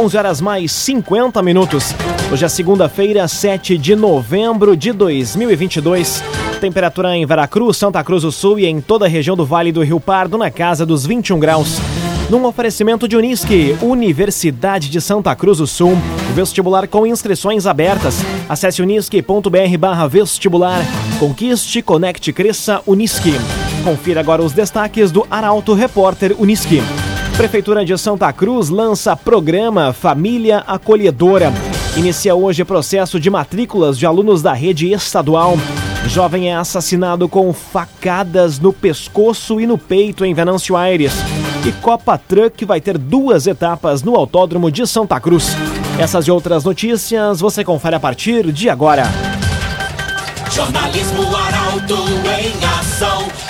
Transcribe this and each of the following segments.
11 horas mais 50 minutos. Hoje é segunda-feira, 7 de novembro de 2022. Temperatura em Veracruz, Santa Cruz do Sul e em toda a região do Vale do Rio Pardo na casa dos 21 graus. Num oferecimento de Unisque, Universidade de Santa Cruz do Sul. Vestibular com inscrições abertas. Acesse unisque.br vestibular. Conquiste, conecte, cresça, Unisque. Confira agora os destaques do Arauto Repórter Unisque. Prefeitura de Santa Cruz lança programa Família Acolhedora. Inicia hoje processo de matrículas de alunos da rede estadual. Jovem é assassinado com facadas no pescoço e no peito em Venâncio Aires. E Copa Truck vai ter duas etapas no Autódromo de Santa Cruz. Essas e outras notícias você confere a partir de agora. Jornalismo Arauto em ação.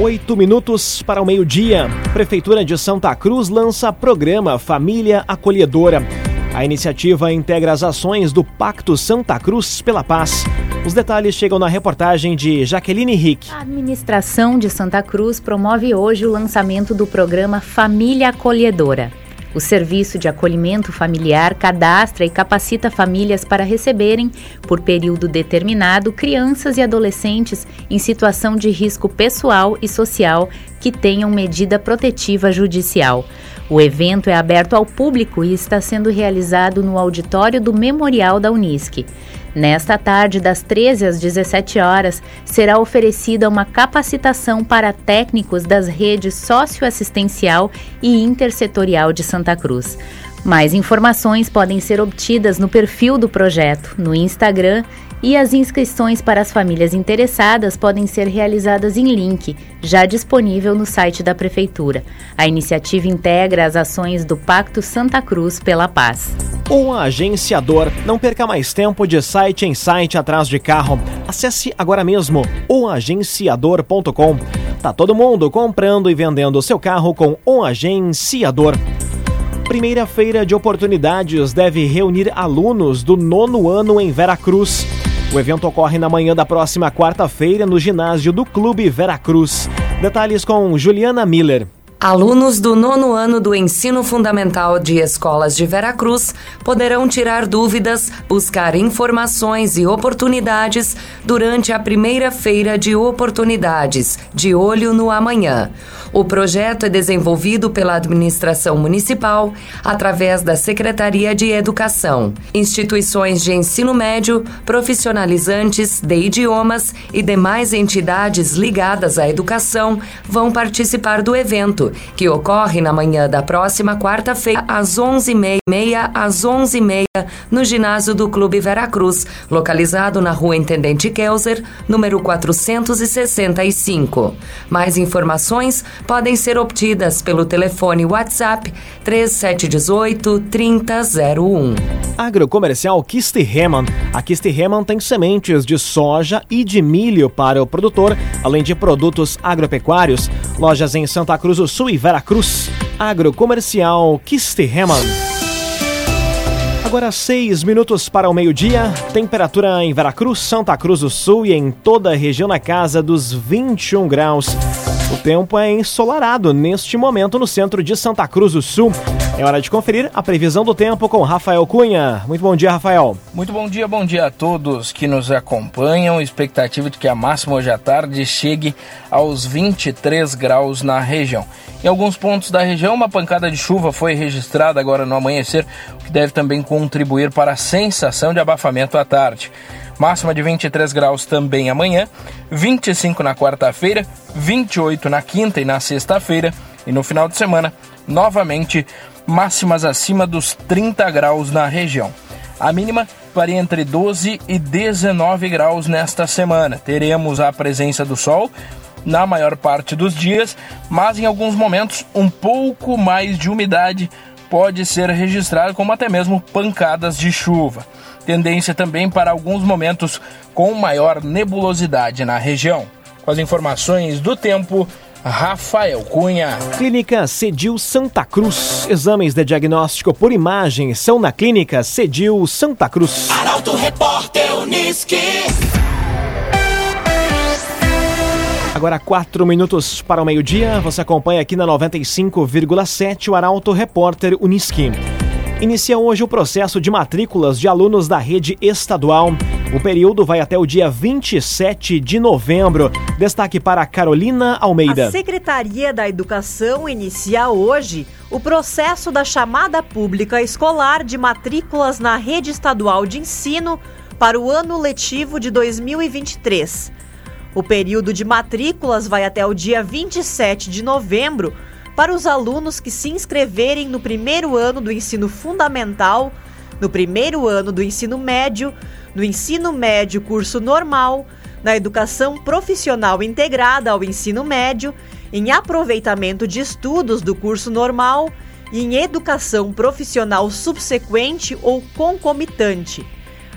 Oito minutos para o meio-dia. Prefeitura de Santa Cruz lança programa Família Acolhedora. A iniciativa integra as ações do Pacto Santa Cruz pela Paz. Os detalhes chegam na reportagem de Jaqueline Rick. A administração de Santa Cruz promove hoje o lançamento do programa Família Acolhedora. O Serviço de Acolhimento Familiar cadastra e capacita famílias para receberem, por período determinado, crianças e adolescentes em situação de risco pessoal e social que tenham medida protetiva judicial. O evento é aberto ao público e está sendo realizado no auditório do Memorial da Unisc. Nesta tarde, das 13 às 17 horas, será oferecida uma capacitação para técnicos das redes socioassistencial e intersetorial de Santa Cruz. Mais informações podem ser obtidas no perfil do projeto, no Instagram e as inscrições para as famílias interessadas podem ser realizadas em link, já disponível no site da Prefeitura. A iniciativa integra as ações do Pacto Santa Cruz pela Paz. Um agenciador. Não perca mais tempo de site em site atrás de carro. Acesse agora mesmo oagenciador.com. Tá todo mundo comprando e vendendo seu carro com um agenciador. Primeira feira de oportunidades deve reunir alunos do nono ano em Veracruz. O evento ocorre na manhã da próxima quarta-feira no ginásio do Clube Veracruz. Detalhes com Juliana Miller. Alunos do nono ano do ensino fundamental de escolas de Veracruz poderão tirar dúvidas, buscar informações e oportunidades durante a primeira feira de oportunidades, de olho no amanhã. O projeto é desenvolvido pela administração municipal através da Secretaria de Educação, instituições de ensino médio, profissionalizantes de idiomas e demais entidades ligadas à educação vão participar do evento, que ocorre na manhã da próxima quarta-feira às 11h30 às 11h30 no ginásio do Clube Veracruz, localizado na Rua Intendente Kelser, número 465. Mais informações podem ser obtidas pelo telefone WhatsApp 3718 3001. Agrocomercial Kiste Heman. A Kiste Heman tem sementes de soja e de milho para o produtor, além de produtos agropecuários. Lojas em Santa Cruz do Sul e Veracruz. Agrocomercial Kiste Heman. Agora seis minutos para o meio-dia. Temperatura em Veracruz, Santa Cruz do Sul e em toda a região na casa dos 21 graus. O tempo é ensolarado neste momento no centro de Santa Cruz do Sul. É hora de conferir a previsão do tempo com Rafael Cunha. Muito bom dia, Rafael. Muito bom dia, bom dia a todos que nos acompanham. Expectativa de que a máxima hoje à tarde chegue aos 23 graus na região. Em alguns pontos da região, uma pancada de chuva foi registrada agora no amanhecer, o que deve também contribuir para a sensação de abafamento à tarde. Máxima de 23 graus também amanhã, 25 na quarta-feira, 28 na quinta e na sexta-feira, e no final de semana, novamente, máximas acima dos 30 graus na região. A mínima varia entre 12 e 19 graus nesta semana. Teremos a presença do sol na maior parte dos dias, mas em alguns momentos um pouco mais de umidade pode ser registrado como até mesmo pancadas de chuva. Tendência também para alguns momentos com maior nebulosidade na região. Com as informações do tempo, Rafael Cunha. Clínica Cedil Santa Cruz. Exames de diagnóstico por imagem são na Clínica Cedil Santa Cruz. Arauto Repórter Uniski. Agora, quatro minutos para o meio-dia. Você acompanha aqui na 95,7 o Arauto Repórter Uniski. Inicia hoje o processo de matrículas de alunos da rede estadual. O período vai até o dia 27 de novembro. Destaque para Carolina Almeida. A Secretaria da Educação inicia hoje o processo da chamada pública escolar de matrículas na rede estadual de ensino para o ano letivo de 2023. O período de matrículas vai até o dia 27 de novembro para os alunos que se inscreverem no primeiro ano do ensino fundamental, no primeiro ano do ensino médio, no ensino médio curso normal, na educação profissional integrada ao ensino médio, em aproveitamento de estudos do curso normal e em educação profissional subsequente ou concomitante.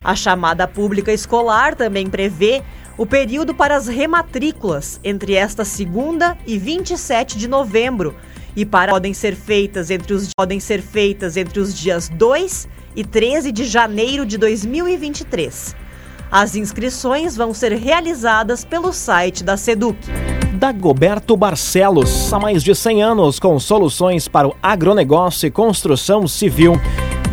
A chamada pública escolar também prevê o período para as rematrículas entre esta segunda e 27 de novembro e para podem ser feitas entre os podem ser feitas entre os dias 2 e 13 de janeiro de 2023. As inscrições vão ser realizadas pelo site da Seduc. Dagoberto Barcelos, há mais de 100 anos com soluções para o agronegócio e construção civil.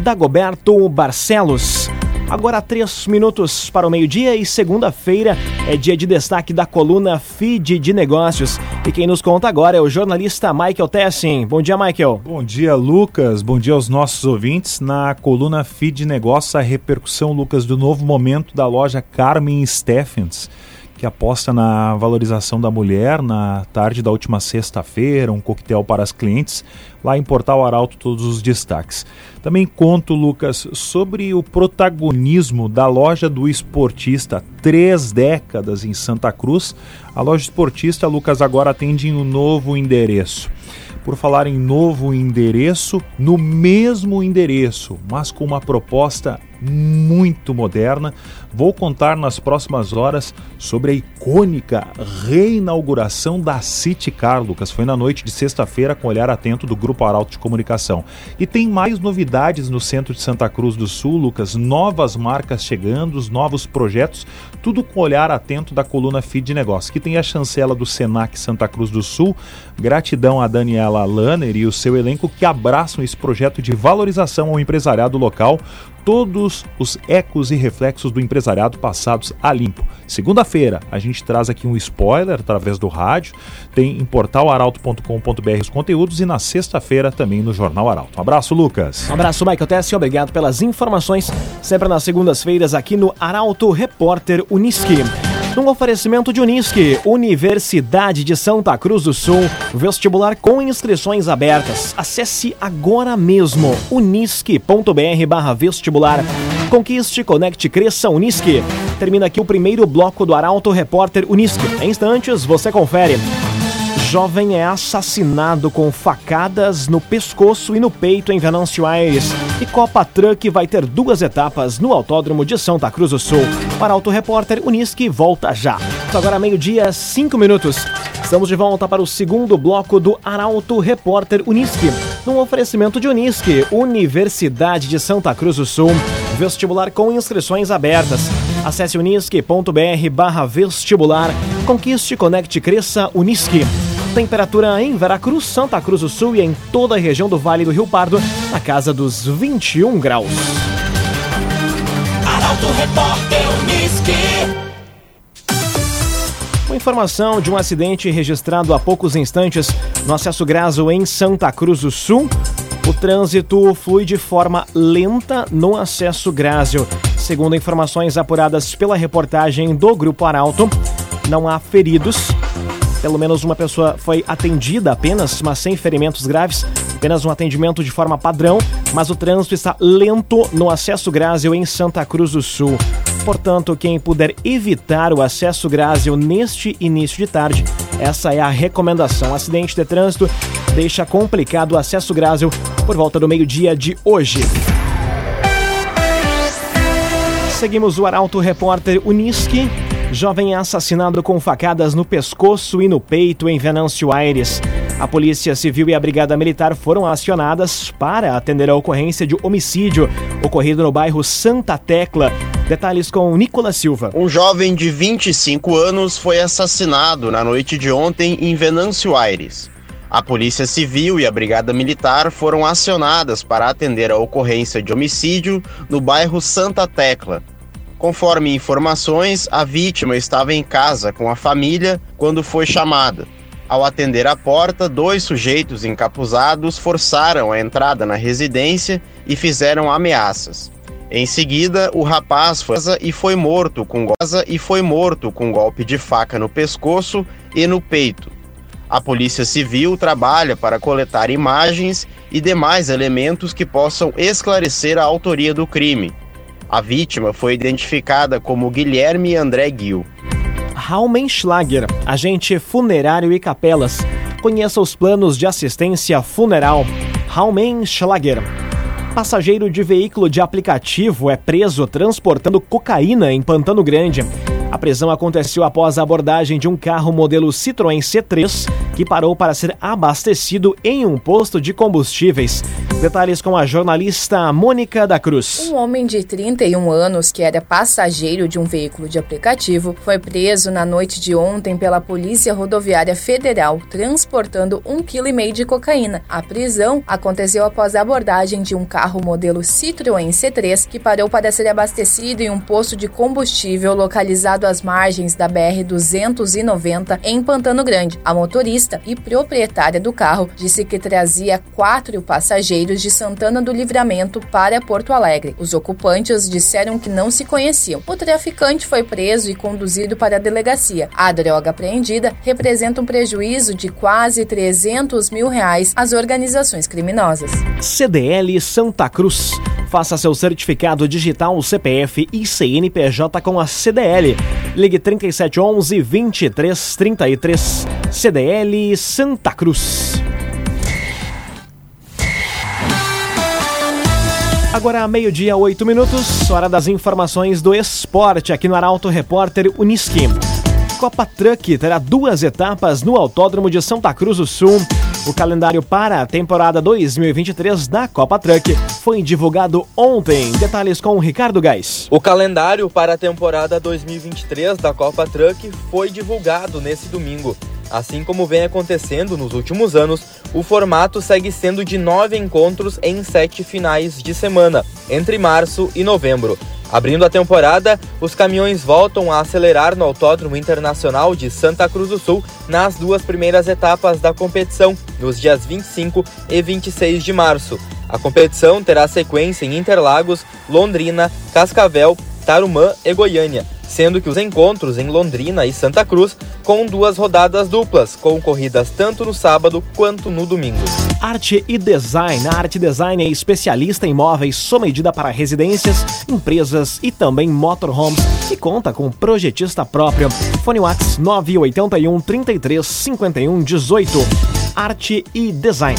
Dagoberto Barcelos. Agora três minutos para o meio-dia e segunda-feira é dia de destaque da coluna Feed de Negócios. E quem nos conta agora é o jornalista Michael Tessin. Bom dia, Michael. Bom dia, Lucas. Bom dia aos nossos ouvintes. Na coluna Feed de Negócios, a repercussão, Lucas, do novo momento da loja Carmen Steffens que aposta na valorização da mulher na tarde da última sexta-feira, um coquetel para as clientes, lá em Portal Arauto todos os destaques. Também conto, Lucas, sobre o protagonismo da loja do esportista, três décadas em Santa Cruz. A loja esportista, Lucas, agora atende em um novo endereço por falar em novo endereço, no mesmo endereço, mas com uma proposta muito moderna. Vou contar nas próximas horas sobre a icônica reinauguração da City Car, Lucas. Foi na noite de sexta-feira com olhar atento do Grupo Arauto de Comunicação. E tem mais novidades no centro de Santa Cruz do Sul, Lucas. Novas marcas chegando, novos projetos, tudo com olhar atento da coluna Feed de Negócios, que tem a chancela do Senac Santa Cruz do Sul. Gratidão a Daniela Lanner e o seu elenco que abraçam esse projeto de valorização ao empresariado local todos os ecos e reflexos do empresariado passados a limpo. Segunda-feira, a gente traz aqui um spoiler através do rádio, tem em portalaralto.com.br os conteúdos e na sexta-feira também no Jornal Arauto. Um abraço, Lucas. Um abraço, Michael Tessi. Obrigado pelas informações. Sempre nas segundas-feiras aqui no Arauto Repórter Uniski. Num oferecimento de Unisque, Universidade de Santa Cruz do Sul, vestibular com inscrições abertas. Acesse agora mesmo unisque.br vestibular. Conquiste, conecte, cresça, Unisque. Termina aqui o primeiro bloco do Arauto Repórter Unisque. Em instantes, você confere. Jovem é assassinado com facadas no pescoço e no peito em Venâncio Aires. E Copa Truck vai ter duas etapas no Autódromo de Santa Cruz do Sul. Para Auto Repórter Unisque volta já. Agora meio-dia, cinco minutos. Estamos de volta para o segundo bloco do Arauto Repórter Unisque. Num oferecimento de Unisque, Universidade de Santa Cruz do Sul. Vestibular com inscrições abertas. Acesse unisque.br barra vestibular. Conquiste, conecte, cresça, Unisque. Temperatura em Veracruz, Santa Cruz do Sul e em toda a região do Vale do Rio Pardo, na casa dos 21 graus. Arauto Repórter. Uma informação de um acidente registrado há poucos instantes no acesso Graso em Santa Cruz do Sul. O trânsito flui de forma lenta no acesso Grásio. Segundo informações apuradas pela reportagem do Grupo Arauto, não há feridos. Pelo menos uma pessoa foi atendida apenas, mas sem ferimentos graves. Apenas um atendimento de forma padrão, mas o trânsito está lento no acesso Grásio em Santa Cruz do Sul. Portanto, quem puder evitar o acesso Grásio neste início de tarde, essa é a recomendação. Acidente de trânsito deixa complicado o acesso Grásio por volta do meio-dia de hoje. Seguimos o Arauto Repórter Uniski. Jovem assassinado com facadas no pescoço e no peito em Venâncio Aires. A Polícia Civil e a Brigada Militar foram acionadas para atender a ocorrência de homicídio ocorrido no bairro Santa Tecla. Detalhes com Nicolas Silva. Um jovem de 25 anos foi assassinado na noite de ontem em Venâncio Aires. A Polícia Civil e a Brigada Militar foram acionadas para atender a ocorrência de homicídio no bairro Santa Tecla. Conforme informações, a vítima estava em casa com a família quando foi chamada. Ao atender a porta, dois sujeitos encapuzados forçaram a entrada na residência e fizeram ameaças. Em seguida, o rapaz e foi morto com goza e foi morto com golpe de faca no pescoço e no peito. A Polícia Civil trabalha para coletar imagens e demais elementos que possam esclarecer a autoria do crime. A vítima foi identificada como Guilherme André Gil. Raumenschlager, agente funerário e capelas. Conheça os planos de assistência funeral. Raumenschlager. Passageiro de veículo de aplicativo é preso transportando cocaína em Pantano Grande. A prisão aconteceu após a abordagem de um carro modelo Citroën C3 que parou para ser abastecido em um posto de combustíveis. Detalhes com a jornalista Mônica da Cruz. Um homem de 31 anos, que era passageiro de um veículo de aplicativo, foi preso na noite de ontem pela Polícia Rodoviária Federal, transportando um quilo e meio de cocaína. A prisão aconteceu após a abordagem de um carro modelo Citroën C3 que parou para ser abastecido em um posto de combustível localizado às margens da BR 290 em Pantano Grande. A motorista e proprietária do carro disse que trazia quatro passageiros de Santana do Livramento para Porto Alegre. Os ocupantes disseram que não se conheciam. O traficante foi preso e conduzido para a delegacia. A droga apreendida representa um prejuízo de quase 300 mil reais às organizações criminosas. CDL Santa Cruz. Faça seu certificado digital CPF e CNPJ com a CDL. Ligue 3711 2333. CDL Santa Cruz. Agora, meio-dia, oito minutos, hora das informações do esporte aqui no Arauto Repórter Uniski. Copa Truck terá duas etapas no Autódromo de Santa Cruz do Sul. O calendário para a temporada 2023 da Copa Truck foi divulgado ontem. Detalhes com o Ricardo Gás. O calendário para a temporada 2023 da Copa Truck foi divulgado nesse domingo. Assim como vem acontecendo nos últimos anos, o formato segue sendo de nove encontros em sete finais de semana, entre março e novembro. Abrindo a temporada, os caminhões voltam a acelerar no Autódromo Internacional de Santa Cruz do Sul nas duas primeiras etapas da competição, nos dias 25 e 26 de março. A competição terá sequência em Interlagos, Londrina, Cascavel, Tarumã e Goiânia sendo que os encontros em Londrina e Santa Cruz com duas rodadas duplas, com corridas tanto no sábado quanto no domingo. Arte e Design. A Arte Design é especialista em móveis sob medida para residências, empresas e também motorhomes e conta com projetista próprio. Fone Whats 981 33 51 18. Arte e Design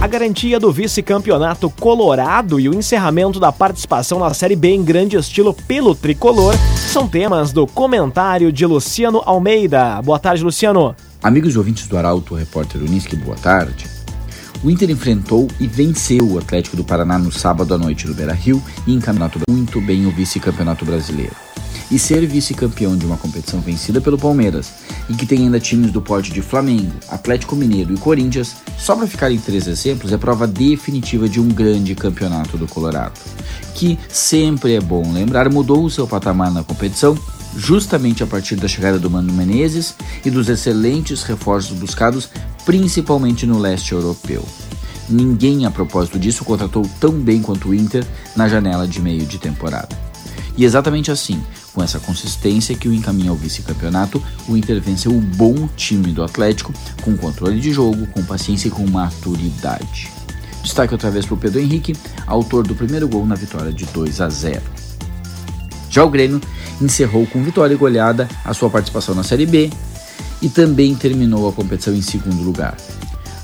a garantia do vice-campeonato colorado e o encerramento da participação na Série B em grande estilo pelo tricolor são temas do comentário de Luciano Almeida. Boa tarde, Luciano. Amigos e ouvintes do Arauto, repórter Unisque, boa tarde. O Inter enfrentou e venceu o Atlético do Paraná no sábado à noite no Beira Rio e encaminhou muito bem o vice-campeonato brasileiro e ser vice-campeão de uma competição vencida pelo Palmeiras e que tem ainda times do porte de Flamengo, Atlético Mineiro e Corinthians, só para ficar em três exemplos, é prova definitiva de um grande campeonato do Colorado, que sempre é bom lembrar mudou o seu patamar na competição justamente a partir da chegada do Mano Menezes e dos excelentes reforços buscados principalmente no leste europeu. Ninguém, a propósito disso, contratou tão bem quanto o Inter na janela de meio de temporada. E exatamente assim, com essa consistência que o encaminha ao vice-campeonato, o Inter venceu o bom time do Atlético, com controle de jogo, com paciência e com maturidade. Destaque outra vez para o Pedro Henrique, autor do primeiro gol na vitória de 2 a 0. Já o Grêmio encerrou com vitória e goleada a sua participação na Série B e também terminou a competição em segundo lugar.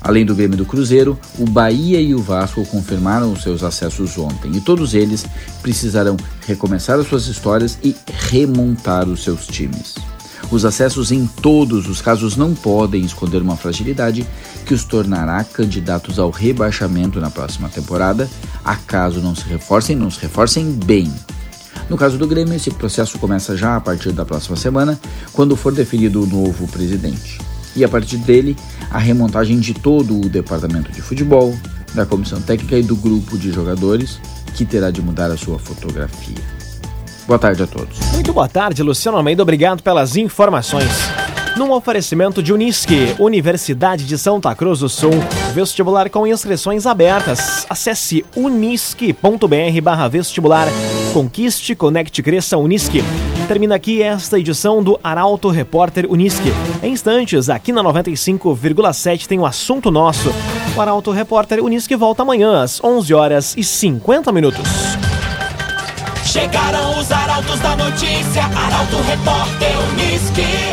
Além do Grêmio do Cruzeiro, o Bahia e o Vasco confirmaram os seus acessos ontem e todos eles precisarão recomeçar as suas histórias e remontar os seus times. Os acessos em todos os casos não podem esconder uma fragilidade que os tornará candidatos ao rebaixamento na próxima temporada, acaso não se reforcem, não se reforcem bem. No caso do Grêmio, esse processo começa já a partir da próxima semana, quando for definido o novo presidente. E a partir dele, a remontagem de todo o departamento de futebol, da comissão técnica e do grupo de jogadores, que terá de mudar a sua fotografia. Boa tarde a todos. Muito boa tarde, Luciano Almeida. Obrigado pelas informações. Num oferecimento de Unisque, Universidade de Santa Cruz do Sul, vestibular com inscrições abertas. Acesse unisque.br barra vestibular. Conquiste, conecte, cresça, Unisque. Termina aqui esta edição do Arauto Repórter Unisque. Em instantes, aqui na 95,7 tem o um assunto nosso. O Arauto Repórter Unisque volta amanhã às 11 horas e 50 minutos. Chegaram os arautos da notícia, Arauto Repórter Unisque.